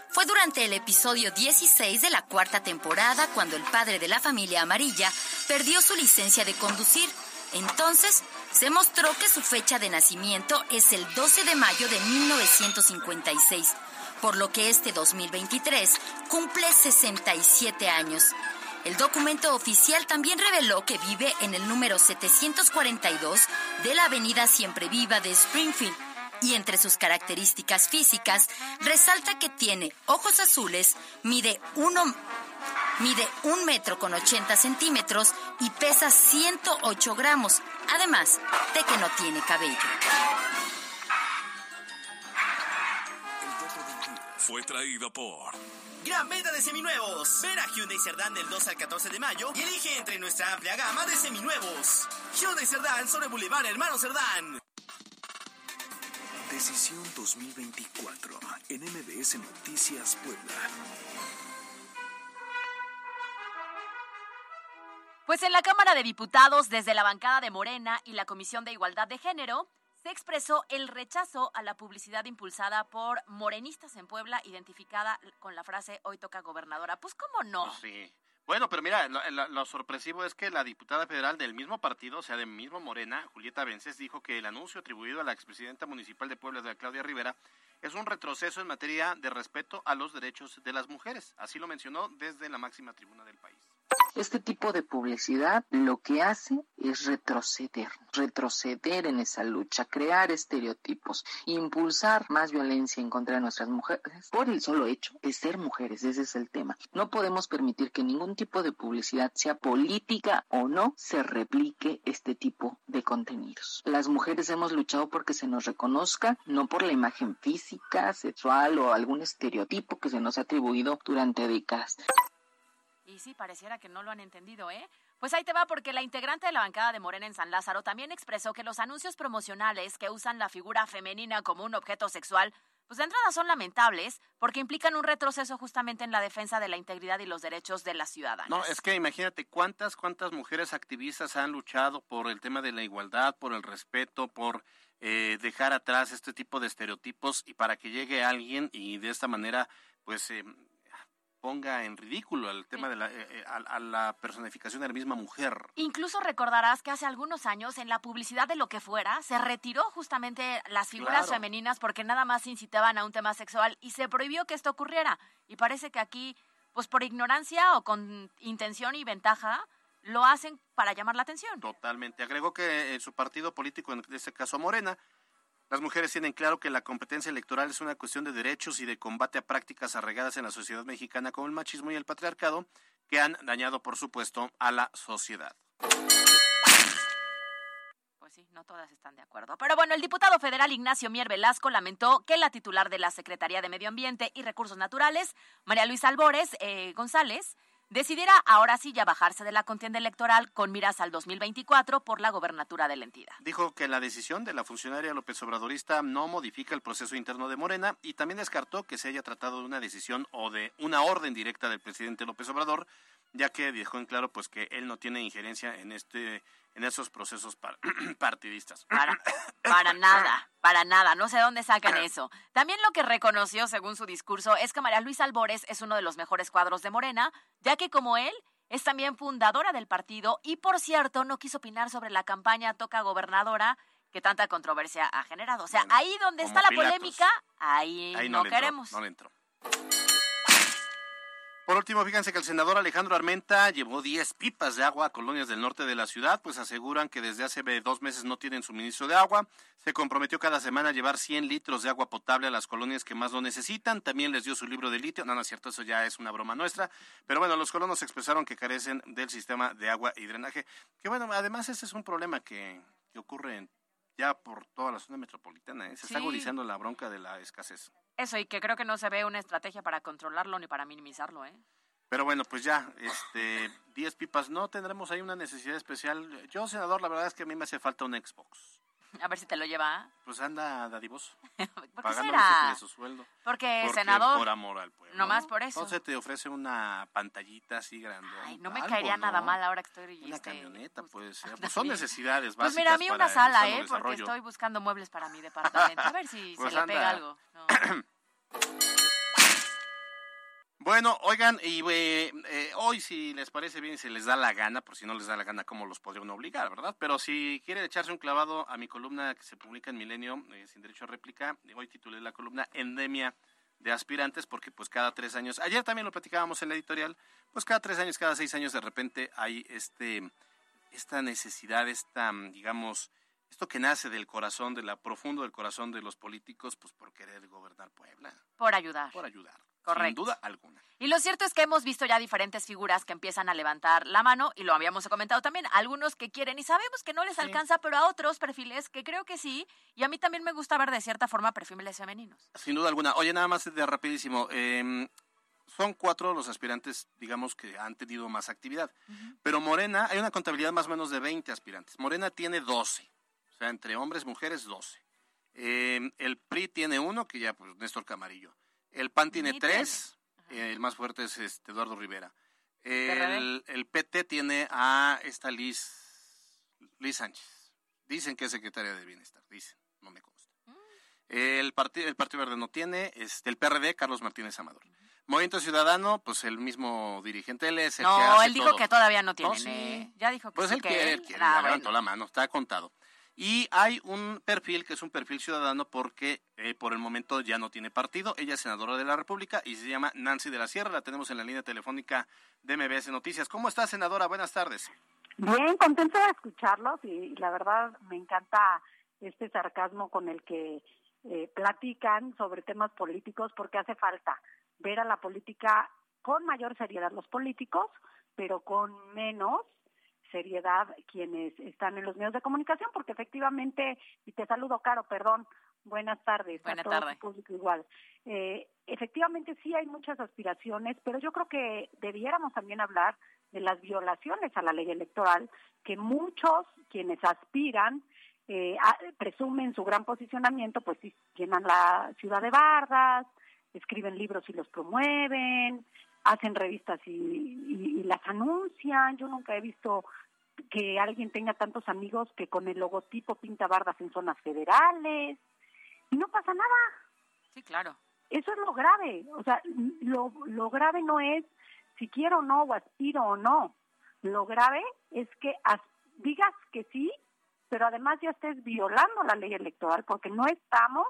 Fue durante el episodio 16 de la cuarta temporada cuando el padre de la familia amarilla perdió su licencia de conducir. Entonces, se mostró que su fecha de nacimiento es el 12 de mayo de 1956, por lo que este 2023 cumple 67 años. El documento oficial también reveló que vive en el número 742 de la Avenida Siempre Viva de Springfield y entre sus características físicas resalta que tiene ojos azules, mide uno, mide un metro con 80 centímetros y pesa 108 gramos, además de que no tiene cabello. Fue traído por Gran venta de seminuevos. Ven a Hyundai Cerdán del 2 al 14 de mayo y elige entre nuestra amplia gama de seminuevos. Hyundai Cerdán sobre Boulevard Hermano Cerdán. Decisión 2024 en MBS Noticias Puebla. Pues en la Cámara de Diputados, desde la bancada de Morena y la Comisión de Igualdad de Género, se expresó el rechazo a la publicidad impulsada por morenistas en Puebla, identificada con la frase hoy toca gobernadora. Pues cómo no. Pues sí. Bueno, pero mira, lo, sorpresivo es que la diputada federal del mismo partido, o sea, del mismo Morena, Julieta Vences, dijo que el anuncio atribuido a la expresidenta municipal de Puebla, de Claudia Rivera, es un retroceso en materia de respeto a los derechos de las mujeres. Así lo mencionó desde la máxima tribuna del país. Este tipo de publicidad lo que hace es retroceder, retroceder en esa lucha, crear estereotipos, impulsar más violencia en contra de nuestras mujeres por el solo hecho de ser mujeres, ese es el tema. No podemos permitir que ningún tipo de publicidad, sea política o no, se replique este tipo de contenidos. Las mujeres hemos luchado porque se nos reconozca, no por la imagen física, sexual o algún estereotipo que se nos ha atribuido durante décadas. Y sí, pareciera que no lo han entendido, ¿eh? Pues ahí te va porque la integrante de la bancada de Morena en San Lázaro también expresó que los anuncios promocionales que usan la figura femenina como un objeto sexual, pues de entrada son lamentables porque implican un retroceso justamente en la defensa de la integridad y los derechos de las ciudadanas. No, es que imagínate cuántas, cuántas mujeres activistas han luchado por el tema de la igualdad, por el respeto, por eh, dejar atrás este tipo de estereotipos y para que llegue alguien y de esta manera, pues... Eh, ponga en ridículo el tema de la, eh, eh, a, la personificación de la misma mujer. Incluso recordarás que hace algunos años en la publicidad de lo que fuera se retiró justamente las figuras femeninas porque nada más incitaban a un tema sexual y se prohibió que esto ocurriera. Y parece que aquí, pues por ignorancia o con intención y ventaja, lo hacen para llamar la atención. Totalmente. Agregó que en su partido político, en este caso Morena, las mujeres tienen claro que la competencia electoral es una cuestión de derechos y de combate a prácticas arraigadas en la sociedad mexicana como el machismo y el patriarcado, que han dañado, por supuesto, a la sociedad. Pues sí, no todas están de acuerdo. Pero bueno, el diputado federal Ignacio Mier Velasco lamentó que la titular de la Secretaría de Medio Ambiente y Recursos Naturales, María Luisa Albores eh, González, decidiera ahora sí ya bajarse de la contienda electoral con miras al 2024 por la gobernatura de la entidad. Dijo que la decisión de la funcionaria López Obradorista no modifica el proceso interno de Morena y también descartó que se haya tratado de una decisión o de una orden directa del presidente López Obrador, ya que dejó en claro pues que él no tiene injerencia en este en esos procesos *clears throat* partidistas. Para, *coughs* para nada, para nada, no sé dónde sacan eso. También lo que reconoció, según su discurso, es que María Luisa Albores es uno de los mejores cuadros de Morena, ya que como él, es también fundadora del partido y, por cierto, no quiso opinar sobre la campaña Toca Gobernadora que tanta controversia ha generado. O sea, ahí donde está la polémica, ahí, no, queremos. no le entró. Por último, fíjense que el senador Alejandro Armenta llevó 10 pipas de agua a colonias del norte de la ciudad, pues aseguran que desde hace dos meses no tienen suministro de agua. Se comprometió cada semana a llevar 100 litros de agua potable a las colonias que más lo necesitan. También les dio su libro de litio. No, no es cierto, eso ya es una broma nuestra. Pero bueno, los colonos expresaron que carecen del sistema de agua y drenaje. Que bueno, además ese es un problema que, que ocurre en ya por toda la zona metropolitana. ¿eh? Se está agudizando la bronca de la escasez. Eso, y que creo que no se ve una estrategia para controlarlo ni para minimizarlo. ¿eh? Pero bueno, pues ya, este, 10 pipas, no tendremos ahí una necesidad especial. Yo, senador, la verdad es que a mí me hace falta un Xbox. A ver si te lo lleva. Pues anda dadivoso. *laughs* ¿Por qué será? de su sueldo. Porque, senador. Por amor al pueblo. No más por eso. Entonces te ofrece una pantallita así grande. Ay, no me caería nada mal ahora que estoy. Una este, camioneta puede ser. Pues *laughs* son necesidades básicas. Pues mira, a mí una sala, ¿eh? Porque estoy buscando muebles para mi *laughs* departamento. A ver si pues se le pega algo. No. *clears throat* Bueno, oigan, y eh, eh, hoy si les parece bien, si les da la gana, por si no les da la gana, ¿cómo los podrían obligar, verdad? Pero si quieren echarse un clavado a mi columna que se publica en Milenio, eh, sin derecho a réplica, hoy titulé la columna Endemia de aspirantes, porque pues cada tres años, ayer también lo platicábamos en la editorial, pues cada tres años, cada seis años de repente hay este, esta necesidad, esta, digamos, esto que nace del corazón, de la profundo del corazón de los políticos, pues por querer gobernar Puebla. Por ayudar. Por ayudar. Correcto. Sin duda alguna. Y lo cierto es que hemos visto ya diferentes figuras que empiezan a levantar la mano, y lo habíamos comentado también, algunos que quieren y sabemos que no les alcanza, pero a otros perfiles que creo que sí, y a mí también me gusta ver de cierta forma perfiles femeninos. Sin duda alguna. Oye, nada más de rapidísimo. Em, son cuatro los aspirantes, digamos, que han tenido más actividad. Pero Morena, hay una contabilidad más o menos de 20 aspirantes. Morena tiene 12. O sea, entre hombres y mujeres, 12. Em, el PRI tiene uno, que ya, pues, Néstor Camarillo. El PAN tiene tres, el más fuerte es este Eduardo Rivera. El, el, PT tiene a esta Liz, Liz Sánchez. Dicen que es secretaria de Bienestar, dicen, no me consta. Mm. El, partido, el Partido Verde no tiene, este, el PRD, Carlos Martínez Amador. Movimiento Ciudadano, pues el mismo dirigente, él es el no, que hace él dijo que todavía no tiene. ¿eh? Ya dijo que pues sí, él que él, ah, levantó la mano, está contado. Y hay un perfil que es un perfil ciudadano porque eh, por el momento ya no tiene partido. Ella es senadora de la República y se llama Nancy de la Sierra. La tenemos en la línea telefónica de MBS Noticias. ¿Cómo está, senadora? Buenas tardes. Bien, contento de escucharlos y, la verdad me encanta este sarcasmo con el que eh, platican sobre temas políticos porque hace falta ver a la política con mayor seriedad los políticos, pero con menos seriedad quienes están en los medios de comunicación, porque efectivamente, y te saludo, Caro, perdón, buenas tardes Buenas a todo el público igual. Eh, efectivamente sí hay muchas aspiraciones, pero yo creo que debiéramos también hablar de las violaciones a la ley electoral, que muchos quienes aspiran eh, presumen su gran posicionamiento, pues llenan la ciudad de bardas, escriben libros y los promueven, hacen revistas y, las anuncian. Yo nunca he visto que alguien tenga tantos amigos que con el logotipo pinta bardas en zonas federales y no pasa nada. Sí, claro. Eso es lo grave. O sea, lo, lo grave no es si quiero o no o aspiro o no. Lo grave es que digas que sí, pero además ya estés violando la ley electoral porque no estamos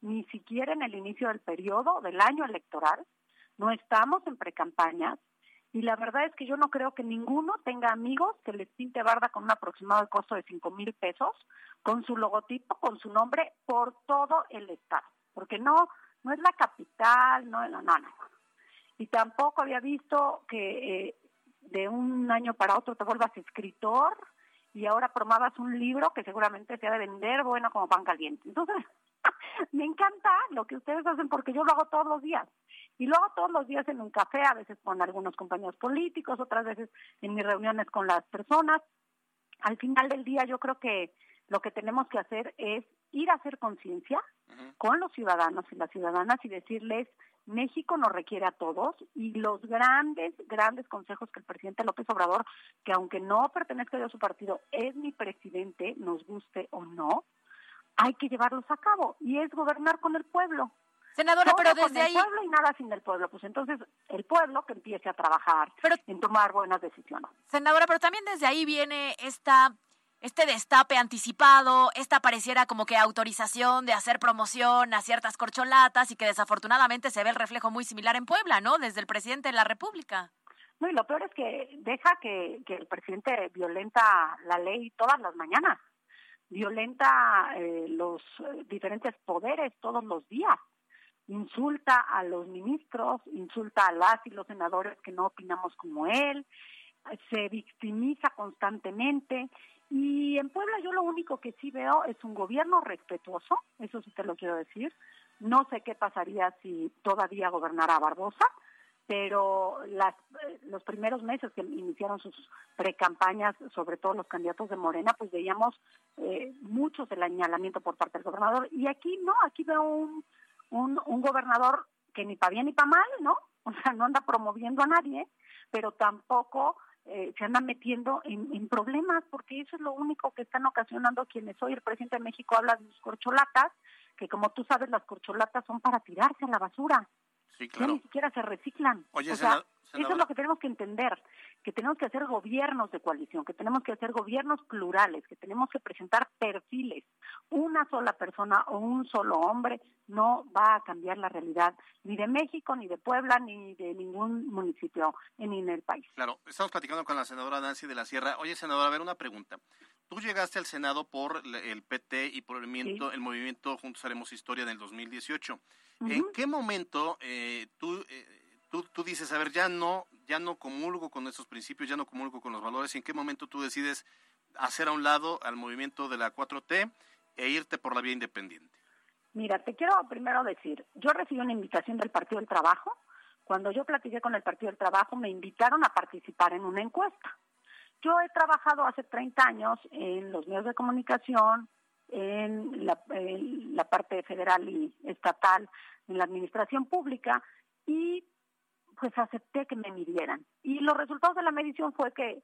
ni siquiera en el inicio del periodo del año electoral no estamos en precampañas y la verdad es que yo no creo que ninguno tenga amigos que les pinte barda con un aproximado costo de cinco mil pesos, con su logotipo, con su nombre, por todo el estado, porque no, no es la capital, no, no, no, no. Y tampoco había visto que eh, de un año para otro te vuelvas escritor y ahora promovas un libro que seguramente se ha de vender bueno como pan caliente. Entonces, *laughs* me encanta lo que ustedes hacen porque yo lo hago todos los días. Y lo hago todos los días en un café, a veces con algunos compañeros políticos, otras veces en mis reuniones con las personas. Al final del día yo creo que lo que tenemos que hacer es ir a hacer conciencia con los ciudadanos y las ciudadanas y decirles, México nos requiere a todos y los grandes, grandes consejos que el presidente López Obrador, que aunque no pertenezca a su partido, es mi presidente, nos guste o no, hay que llevarlos a cabo y es gobernar con el pueblo. Senadora, pero desde ahí... el pueblo y nada sin el pueblo. Pues entonces el pueblo que empiece a trabajar en tomar buenas decisiones. Senadora, pero también desde ahí viene esta este destape anticipado, esta pareciera como que autorización de hacer promoción a ciertas corcholatas y que desafortunadamente se ve el reflejo muy similar en Puebla, ¿no? Desde el presidente de la República. No, y lo peor es que deja que, que el presidente violenta la ley todas las mañanas, violenta eh, los eh, diferentes poderes todos los días insulta a los ministros, insulta a las y los senadores que no opinamos como él, se victimiza constantemente y en Puebla yo lo único que sí veo es un gobierno respetuoso, eso sí te lo quiero decir. No sé qué pasaría si todavía gobernara Barbosa, pero las, eh, los primeros meses que iniciaron sus precampañas, sobre todo los candidatos de Morena, pues veíamos eh, mucho del añalamiento por parte del gobernador. Y aquí no, aquí veo un, un, un gobernador que ni para bien ni para mal, ¿no? O sea, no anda promoviendo a nadie, pero tampoco eh, se andan metiendo en, problemas, porque eso es lo único que están ocasionando quienes hoy el presidente de México habla de las corcholatas, que como tú sabes, las corcholatas son para tirarse a la basura. Sí, claro. ni siquiera se reciclan. Oye, o sea, eso es lo que tenemos que entender, que tenemos que hacer gobiernos de coalición, que tenemos que hacer gobiernos plurales, que tenemos que presentar perfiles. Una sola persona o un solo hombre no va a cambiar la realidad ni de México, ni de Puebla, ni de ningún municipio ni en el país. Claro, estamos platicando con la senadora Nancy de la Sierra. Oye, senadora, a ver una pregunta. Tú llegaste al Senado por el PT y por el movimiento, el movimiento Juntos Haremos Historia en el 2018. ¿En qué momento eh, tú... Eh, tú, dices, a ver, ya no, ya no comulgo con esos principios, ya no comulgo con los valores, ¿y en qué momento tú decides hacer a un lado al movimiento de la 4T e irte por la vía independiente? Mira, te quiero primero decir, yo recibí una invitación del Partido del Trabajo. Cuando yo platiqué con el Partido del Trabajo, me invitaron a participar en una encuesta. Yo he trabajado hace 30 años en los medios de comunicación, en la, en la parte federal y estatal, en la administración pública, y pues acepté que me midieran. Y los resultados de la medición fue que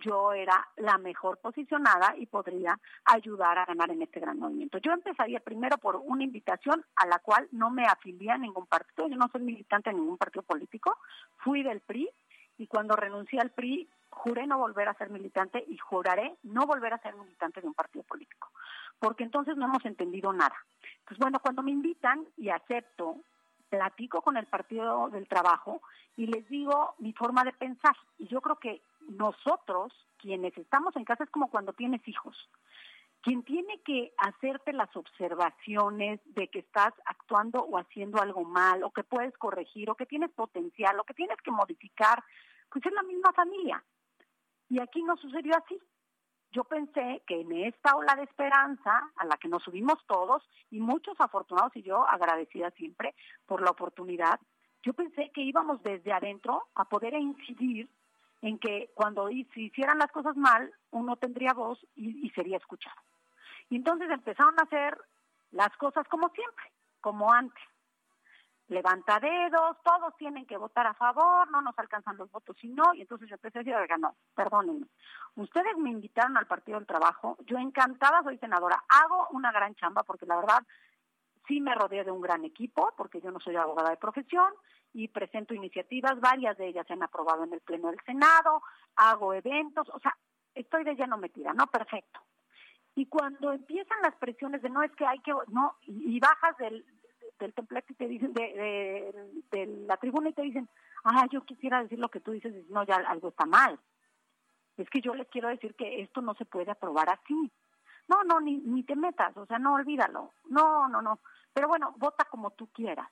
yo era la mejor posicionada y podría ayudar a ganar en este gran movimiento. Yo empezaría primero por una invitación a la cual no me afilié a ningún partido, yo no soy militante en ningún partido político, fui del PRI y cuando renuncié al PRI juré no volver a ser militante y juraré no volver a ser militante de un partido político, porque entonces no hemos entendido nada. Pues bueno, cuando me invitan y acepto platico con el Partido del Trabajo y les digo mi forma de pensar. Y yo creo que nosotros, quienes estamos en casa, es como cuando tienes hijos. Quien tiene que hacerte las observaciones de que estás actuando o haciendo algo mal, o que puedes corregir, o que tienes potencial, o que tienes que modificar, pues es la misma familia. Y aquí no sucedió así yo pensé que en esta ola de esperanza a la que nos subimos todos y muchos afortunados y yo agradecida siempre por la oportunidad, yo pensé que íbamos desde adentro a poder incidir en que cuando se hicieran las cosas mal, uno tendría voz y, y sería escuchado. Y entonces empezaron a hacer las cosas como siempre, como antes levanta dedos, todos tienen que votar a favor, no nos alcanzan los votos y no, y entonces yo empecé a decir, oiga, no, perdónenme, ustedes me invitaron al Partido del Trabajo, yo encantada soy senadora, hago una gran chamba porque la verdad sí me rodeé de un gran equipo, porque yo no soy abogada de profesión, y presento iniciativas, varias de ellas se han aprobado en el Pleno del Senado, hago eventos, o sea, estoy de lleno metida, ¿no? Perfecto. Y cuando empiezan las presiones de no es que hay que, no, y bajas del, del templete y te dicen, de, de, la tribuna y te dicen, ah, yo quisiera decir lo que tú dices, no, ya algo está mal. Es que yo les quiero decir que esto no se puede aprobar así. No, no, ni, ni te metas, o sea, no olvídalo. No, no, no. Pero bueno, vota como tú quieras.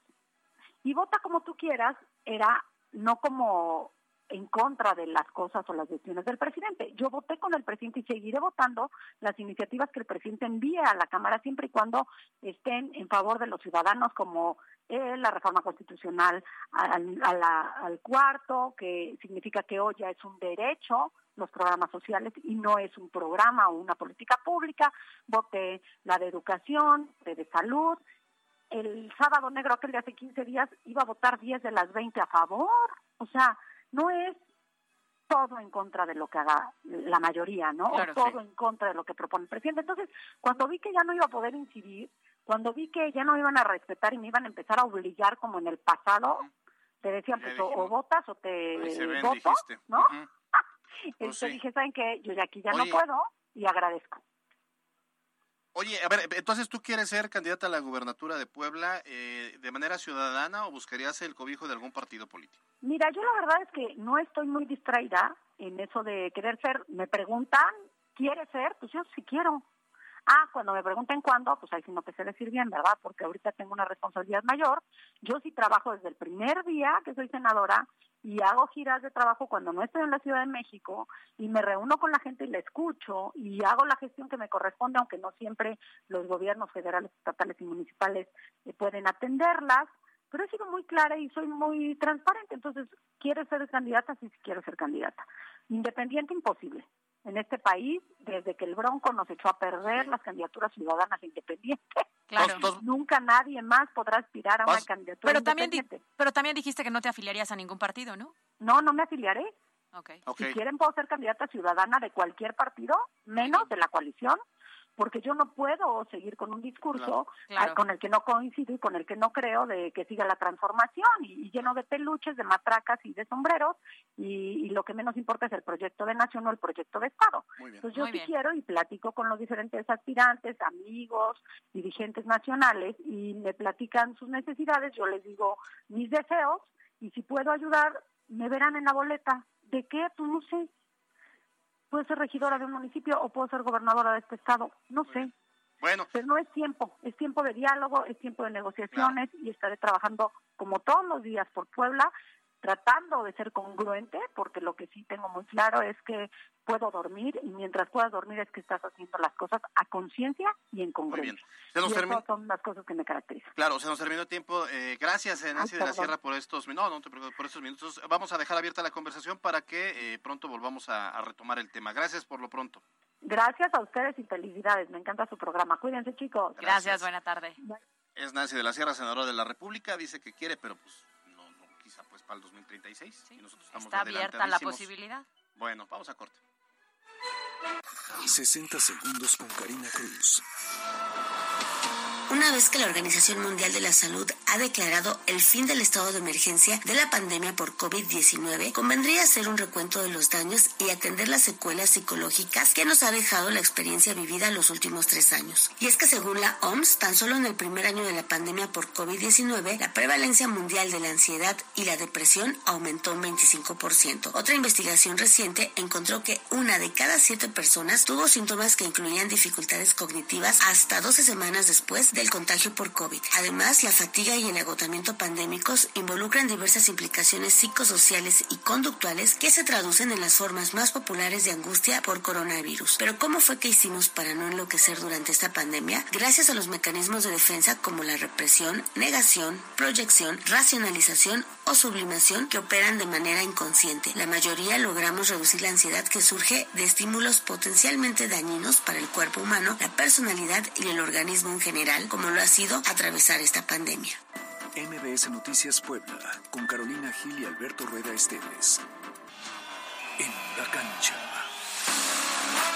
Y vota como tú quieras era no como en contra de las cosas o las decisiones del presidente. Yo voté con el presidente y seguiré votando las iniciativas que el presidente envíe a la Cámara siempre y cuando estén en favor de los ciudadanos como eh, la reforma constitucional al, al cuarto, que significa que hoy ya es un derecho los programas sociales y no es un programa o una política pública. Voté la de educación, de, de salud. El sábado negro, aquel de hace 15 días, iba a votar 10 de las 20 a favor. O sea, no es todo en contra de lo que haga la mayoría, ¿no? o todo en contra de lo que propone el presidente. Entonces, cuando vi que ya no iba a poder incidir, cuando vi que ya no iban a respetar y me iban a empezar a obligar como en el pasado, te decían, pues, o, votas o te voto, ¿no? *laughs* Entonces pues dije, ¿saben qué? Yo ya aquí ya no puedo y agradezco. Oye, a ver, entonces tú quieres ser candidata a la gubernatura de Puebla eh, de manera ciudadana o buscarías el cobijo de algún partido político? Mira, yo la verdad es que no estoy muy distraída en eso de querer ser. Me preguntan, ¿quieres ser? Pues yo sí quiero. Ah, cuando me pregunten cuándo, pues ahí sí no te sé decir bien, ¿verdad? Porque ahorita tengo una responsabilidad mayor. Yo sí trabajo desde el primer día que soy senadora y hago giras de trabajo cuando no estoy en la Ciudad de México y me reúno con la gente y la escucho y hago la gestión que me corresponde, aunque no siempre los gobiernos federales, estatales y municipales eh, pueden atenderlas, pero he sido muy clara y soy muy transparente. Entonces, ¿quieres ser candidata? Sí quiero ser candidata. Independiente, imposible en este país, desde que el Bronco nos echó a perder las candidaturas ciudadanas independientes, claro. nunca nadie más podrá aspirar a una candidatura pero También pero también dijiste que no te afiliarías a ningún partido, ¿no? No, no me afiliaré. Okay. Si quieren puedo ser candidata ciudadana de cualquier partido, menos de la coalición, porque yo no puedo seguir con un discurso con el que no coincido y con el que no creo de que siga la transformación y, lleno de peluches, de matracas y de sombreros y, lo que menos importa es el proyecto de nación o el proyecto de Estado. Entonces yo sí quiero y platico con los diferentes aspirantes, amigos, dirigentes nacionales y me platican sus necesidades, yo les digo mis deseos y si puedo ayudar, me verán en la boleta. ¿De qué? Pues no sé puedo ser regidora de un municipio o puedo ser gobernadora de este estado, no sé. Bueno. Pero no es tiempo, es tiempo de diálogo, es tiempo de negociaciones y estaré trabajando como todos los días por Puebla tratando de ser congruente, porque lo que sí tengo muy claro es que puedo dormir y mientras puedas dormir es que estás haciendo las cosas a conciencia y en congruencia. Se nos y son las cosas que me caracterizan. Claro, se nos terminó el tiempo. Eh, gracias, Nancy de la Sierra, por estos minutos. No, no te preocupes por estos minutos. Vamos a dejar abierta la conversación para que eh, pronto volvamos a, retomar el tema. Gracias por lo pronto. Gracias a ustedes y felicidades. Me encanta su programa. Cuídense, chicos. Gracias, buena tarde. Es Nancy de la Sierra, senadora de la República. Dice que quiere, pero pues para el 2036. y nosotros estamos Está abierta la posibilidad. Bueno, vamos a corte. 60 segundos con Karina Cruz. Una vez que la Organización Mundial de la Salud ha declarado el fin del estado de emergencia de la pandemia por COVID-19, convendría hacer un recuento de los daños y atender las secuelas psicológicas que nos ha dejado la experiencia vivida los últimos tres años. Y es que según la OMS, tan solo en el primer año de la pandemia por COVID-19, la prevalencia mundial de la ansiedad y la depresión aumentó un 25%. Otra investigación reciente encontró que una de cada siete personas tuvo síntomas que incluían dificultades cognitivas hasta 12 semanas después de el contagio por COVID. Además, la fatiga y el agotamiento pandémicos involucran diversas implicaciones psicosociales y conductuales que se traducen en las formas más populares de angustia por coronavirus. Pero ¿cómo fue que hicimos para no enloquecer durante esta pandemia? Gracias a los mecanismos de defensa como la represión, negación, proyección, racionalización o sublimación que operan de manera inconsciente. La mayoría logramos reducir la ansiedad que surge de estímulos potencialmente dañinos para el cuerpo humano, la personalidad y el organismo en general, como lo ha sido atravesar esta pandemia. MBS Noticias Puebla, con Carolina Gil y Alberto Rueda Esteves. En la cancha.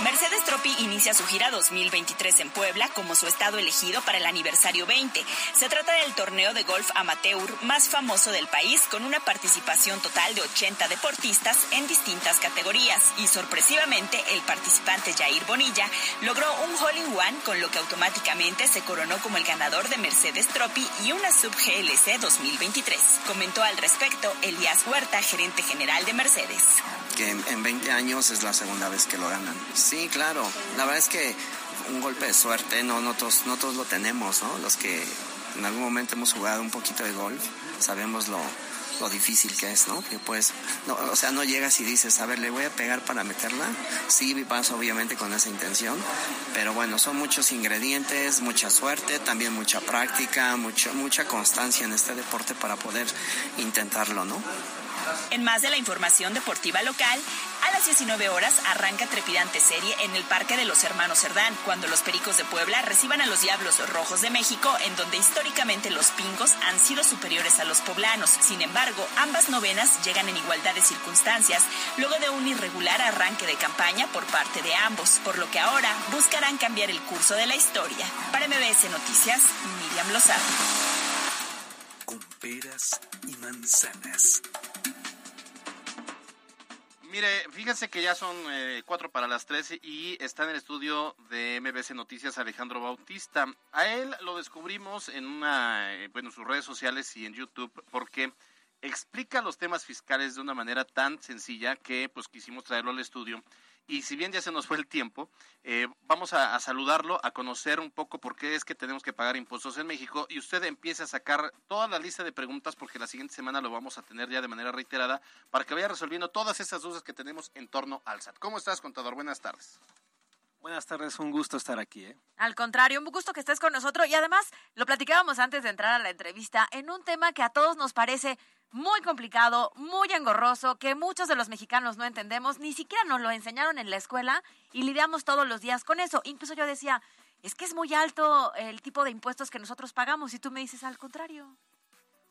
Mercedes Tropi inicia su gira 2023 en Puebla como su estado elegido para el aniversario 20. Se trata del torneo de golf amateur más famoso del país con una participación total de 80 deportistas en distintas categorías y sorpresivamente el participante Jair Bonilla logró un hole in one con lo que automáticamente se coronó como el ganador de Mercedes Tropi y una sub GLC 2023. Comentó al respecto Elías Huerta, gerente general de Mercedes. Que en 20 años es la segunda vez que lo ganan. Sí, claro. La verdad es que un golpe de suerte, no, no, todos, no todos lo tenemos, ¿no? Los que en algún momento hemos jugado un poquito de golf, sabemos lo, lo difícil que es, ¿no? Que pues, no, o sea, no llegas y dices, a ver, le voy a pegar para meterla. Sí, vas obviamente con esa intención, pero bueno, son muchos ingredientes, mucha suerte, también mucha práctica, mucho, mucha constancia en este deporte para poder intentarlo, ¿no? En más de la información deportiva local, a las 19 horas arranca trepidante serie en el Parque de los Hermanos Cerdán, cuando los Pericos de Puebla reciban a los Diablos Rojos de México, en donde históricamente los pingos han sido superiores a los poblanos. Sin embargo, ambas novenas llegan en igualdad de circunstancias, luego de un irregular arranque de campaña por parte de ambos, por lo que ahora buscarán cambiar el curso de la historia. Para MBS Noticias, Miriam Lozano. Con peras y manzanas. Mire, fíjense que ya son eh, cuatro para las tres y está en el estudio de MBC Noticias Alejandro Bautista. A él lo descubrimos en una, eh, bueno, sus redes sociales y en YouTube porque explica los temas fiscales de una manera tan sencilla que pues quisimos traerlo al estudio y si bien ya se nos fue el tiempo, eh, vamos a, saludarlo, a conocer un poco por qué es que tenemos que pagar impuestos en México y usted empiece a sacar toda la lista de preguntas porque la siguiente semana lo vamos a tener ya de manera reiterada para que vaya resolviendo todas esas dudas que tenemos en torno al SAT. ¿Cómo estás, contador? Buenas tardes. Buenas tardes, un gusto estar aquí. ¿eh? Al contrario, un gusto que estés con nosotros y además lo platicábamos antes de entrar a la entrevista en un tema que a todos nos parece muy complicado, muy engorroso, que muchos de los mexicanos no entendemos, ni siquiera nos lo enseñaron en la escuela y lidiamos todos los días con eso. Incluso yo decía, es que es muy alto el tipo de impuestos que nosotros pagamos y tú me dices al contrario.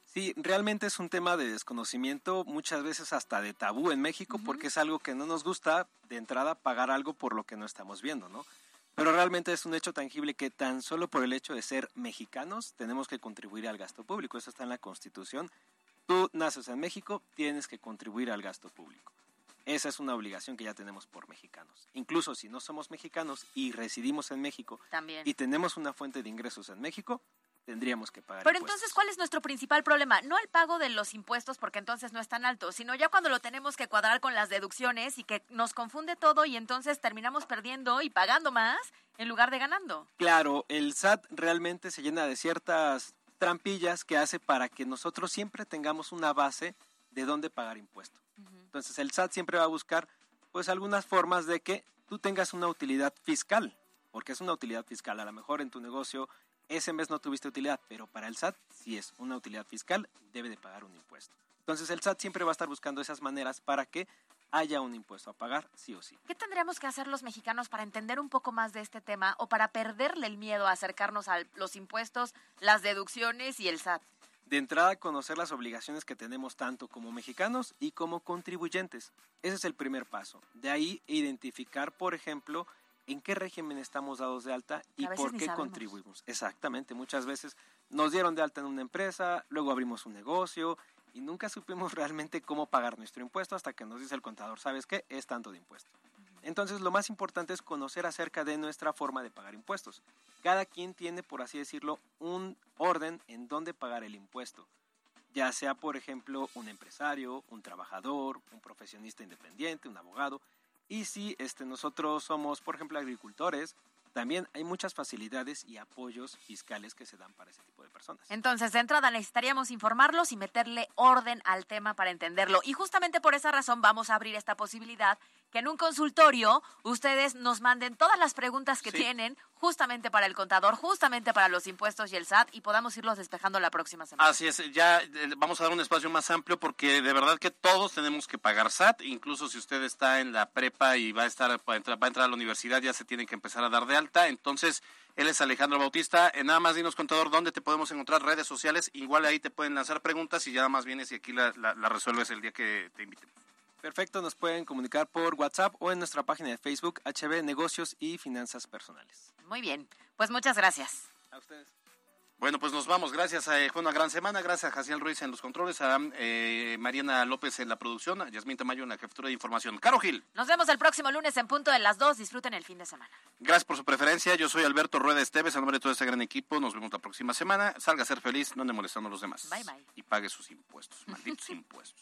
Sí, realmente es un tema de desconocimiento, muchas veces hasta de tabú en México, porque es algo que no nos gusta de entrada pagar algo por lo que no estamos viendo, ¿no? Pero realmente es un hecho tangible que tan solo por el hecho de ser mexicanos tenemos que contribuir al gasto público. Eso está en la Constitución Tú naces en México, tienes que contribuir al gasto público. Esa es una obligación que ya tenemos por mexicanos. Incluso si no somos mexicanos y residimos en México y tenemos una fuente de ingresos en México, tendríamos que pagar. Pero entonces, ¿cuál es nuestro principal problema? No el pago de los impuestos, porque entonces no es tan alto, sino ya cuando lo tenemos que cuadrar con las deducciones y que nos confunde todo y entonces terminamos perdiendo y pagando más en lugar de ganando. Claro, el SAT realmente se llena de ciertas trampillas que hace para que nosotros siempre tengamos una base de dónde pagar impuestos. Entonces el SAT siempre va a buscar pues algunas formas de que tú tengas una utilidad fiscal, porque es una utilidad fiscal. A lo mejor en tu negocio ese mes no tuviste utilidad, pero para el SAT si es una utilidad fiscal debe de pagar un impuesto. Entonces el SAT siempre va a estar buscando esas maneras para que haya un impuesto a pagar, sí o sí. ¿Qué tendríamos que hacer los mexicanos para entender un poco más de este tema o para perderle el miedo a acercarnos a los impuestos, las deducciones y el SAT? De entrada, conocer las obligaciones que tenemos tanto como mexicanos y como contribuyentes. Ese es el primer paso. De ahí, identificar, por ejemplo, en qué régimen estamos dados de alta y por qué contribuimos. Exactamente, muchas veces nos dieron de alta en una empresa, luego abrimos un negocio y nunca supimos *laughs* realmente cómo pagar nuestro impuesto hasta que nos dice el contador, ¿sabes qué? Es tanto de impuesto. Entonces lo más importante es conocer acerca de nuestra forma de pagar impuestos. Cada quien tiene, por así decirlo, un orden en dónde pagar el impuesto. Ya sea, por ejemplo, un empresario, un trabajador, un profesionista independiente, un abogado. Y si este, nosotros somos, por ejemplo, agricultores, también hay muchas facilidades y apoyos fiscales que se dan para ese tipo de personas. Entonces, de entrada necesitaríamos informarlos y meterle orden al tema para entenderlo. Y justamente por esa razón vamos a abrir esta posibilidad que en un consultorio ustedes nos manden todas las preguntas que tienen justamente para el contador, justamente para los impuestos y el SAT y podamos irlos despejando la próxima semana. Así es, ya eh, vamos a dar un espacio más amplio porque de verdad que todos tenemos que pagar SAT, incluso si usted está en la prepa y va a estar va a entrar, va a, entrar a la universidad ya se tiene que empezar a dar de alta, entonces él es Alejandro Bautista. En nada más dinos, contador, dónde te podemos encontrar redes sociales. Igual ahí te pueden lanzar preguntas y ya nada más vienes y aquí la, la resuelves el día que te inviten. Perfecto, nos pueden comunicar por WhatsApp o en nuestra página de Facebook HB Negocios y Finanzas Personales. Muy bien, pues muchas gracias. A ustedes. Bueno, pues nos vamos. Gracias. Eh, fue una gran semana. Gracias a Jaciel Ruiz en los controles, a eh, Mariana López en la producción, a Yasmín Tamayo en la jefatura de información. Caro Gil. Nos vemos el próximo lunes en punto de las 2. Disfruten el fin de semana. Gracias por su preferencia. Yo soy Alberto Rueda Esteves, a nombre de todo este gran equipo. Nos vemos la próxima semana. Salga a ser feliz, no ande molestando a los demás. Bye, bye. Y pague sus impuestos. Malditos *laughs* impuestos.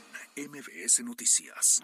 MBS Noticias.